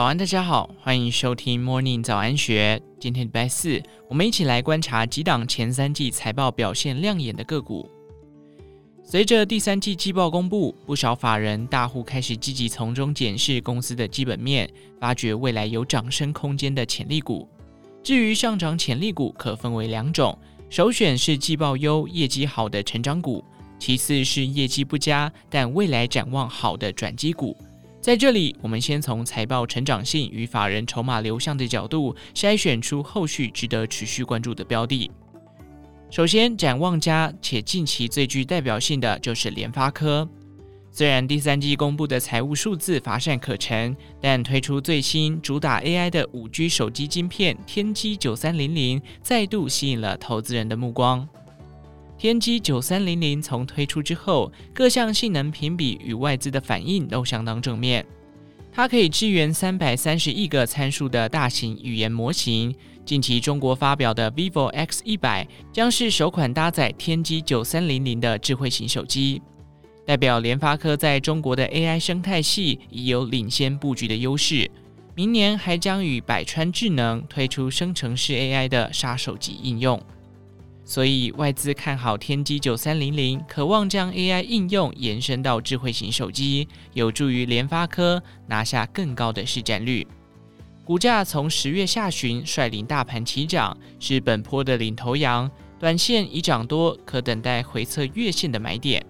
早安，大家好，欢迎收听 Morning 早安学。今天礼拜四，我们一起来观察几档前三季财报表现亮眼的个股。随着第三季季报公布，不少法人大户开始积极从中检视公司的基本面，发掘未来有涨升空间的潜力股。至于上涨潜力股，可分为两种：首选是季报优、业绩好的成长股；其次是业绩不佳但未来展望好的转机股。在这里，我们先从财报成长性与法人筹码流向的角度筛选出后续值得持续关注的标的。首先，展望佳且近期最具代表性的就是联发科。虽然第三季公布的财务数字乏善可陈，但推出最新主打 AI 的五 G 手机晶片天玑九三零零，再度吸引了投资人的目光。天玑九三零零从推出之后，各项性能评比与外资的反应都相当正面。它可以支援三百三十亿个参数的大型语言模型。近期中国发表的 vivo X 一百将是首款搭载天玑九三零零的智慧型手机，代表联发科在中国的 AI 生态系已有领先布局的优势。明年还将与百川智能推出生成式 AI 的杀手级应用。所以外资看好天玑九三零零，渴望将 AI 应用延伸到智慧型手机，有助于联发科拿下更高的市占率。股价从十月下旬率领大盘齐涨，是本波的领头羊，短线已涨多，可等待回测月线的买点。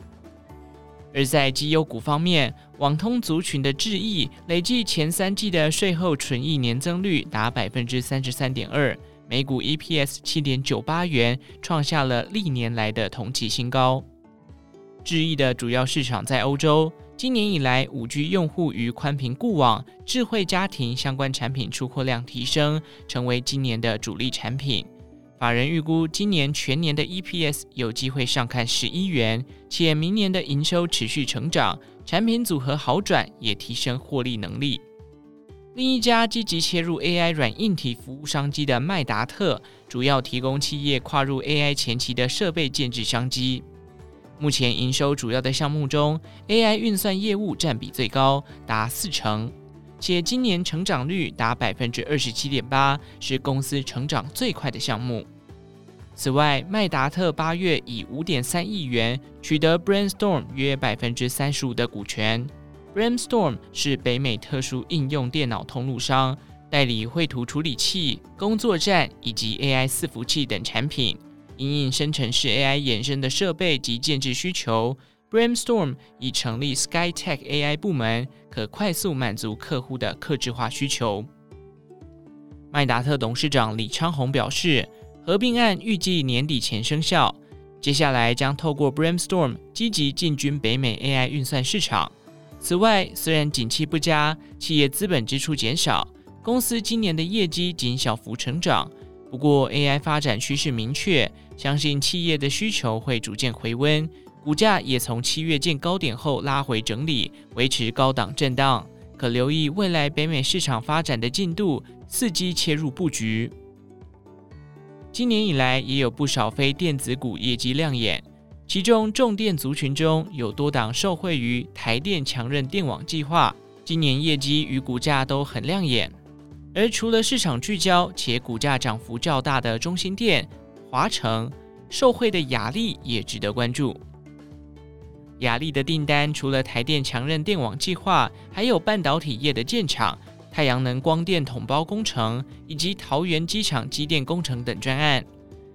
而在绩优股方面，网通族群的智易累计前三季的税后纯益年增率达百分之三十三点二。每股 EPS 七点九八元，创下了历年来的同期新高。智易的主要市场在欧洲，今年以来，五 G 用户与宽频固网、智慧家庭相关产品出货量提升，成为今年的主力产品。法人预估今年全年的 EPS 有机会上看十一元，且明年的营收持续成长，产品组合好转，也提升获利能力。另一家积极切入 AI 软硬体服务商机的麦达特，主要提供企业跨入 AI 前期的设备建置商机。目前营收主要的项目中，AI 运算业务占比最高，达四成，且今年成长率达百分之二十七点八，是公司成长最快的项目。此外，麦达特八月以五点三亿元取得 Brainstorm 约百分之三十五的股权。Brainstorm 是北美特殊应用电脑通路商，代理绘图处理器、工作站以及 AI 伺服器等产品。因应生成式 AI 衍生的设备及建置需求，Brainstorm 已成立 SkyTech AI 部门，可快速满足客户的客制化需求。麦达特董事长李昌宏表示，合并案预计年底前生效，接下来将透过 Brainstorm 积极进军北美 AI 运算市场。此外，虽然景气不佳，企业资本支出减少，公司今年的业绩仅小幅成长。不过，AI 发展趋势明确，相信企业的需求会逐渐回温。股价也从七月见高点后拉回整理，维持高档震荡。可留意未来北美市场发展的进度，伺机切入布局。今年以来，也有不少非电子股业绩亮眼。其中，重电族群中有多档受惠于台电强韧电网计划，今年业绩与股价都很亮眼。而除了市场聚焦且股价涨幅较大的中兴电、华城，受惠的亚力也值得关注。亚力的订单除了台电强韧电网计划，还有半导体业的建厂、太阳能光电统包工程以及桃园机场机电工程等专案。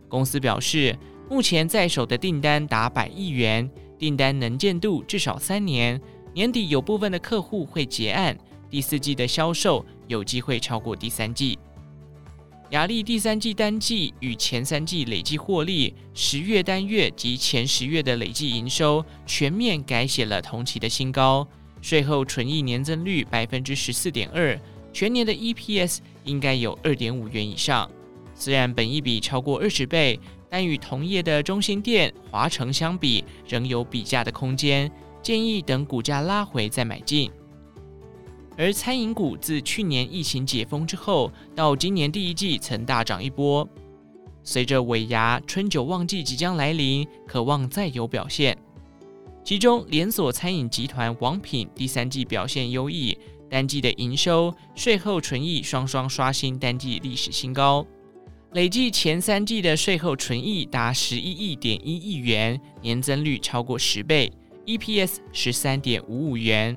公司表示，目前在手的订单达百亿元，订单能见度至少三年，年底有部分的客户会结案，第四季的销售有机会超过第三季。亚力第三季单季与前三季累计获利，十月单月及前十月的累计营收全面改写了同期的新高，税后纯益年增率百分之十四点二，全年的 EPS 应该有二点五元以上，虽然本益比超过二十倍。但与同业的中心店、华城相比，仍有比价的空间。建议等股价拉回再买进。而餐饮股自去年疫情解封之后，到今年第一季曾大涨一波。随着尾牙、春酒旺季即将来临，渴望再有表现。其中连锁餐饮集团王品第三季表现优异，单季的营收、税后纯益双双刷新单季历史新高，累计前三季的税后纯益达十一亿点一亿元，年增率超过十倍，EPS 十三点五五元。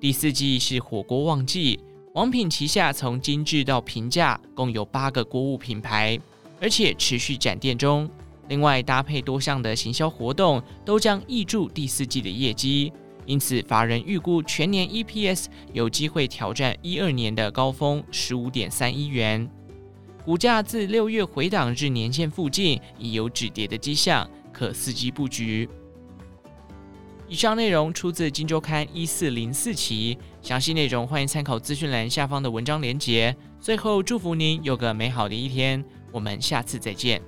第四季是火锅旺季，王品旗下从精致到平价，共有八个锅物品牌，而且持续展店中。另外，搭配多项的行销活动，都将挹注第四季的业绩。因此，法人预估全年 EPS 有机会挑战一二年的高峰十五点三一元。股价自六月回档至年线附近，已有止跌的迹象，可伺机布局。以上内容出自《金周刊》一四零四期，详细内容欢迎参考资讯栏下方的文章连结。最后，祝福您有个美好的一天，我们下次再见。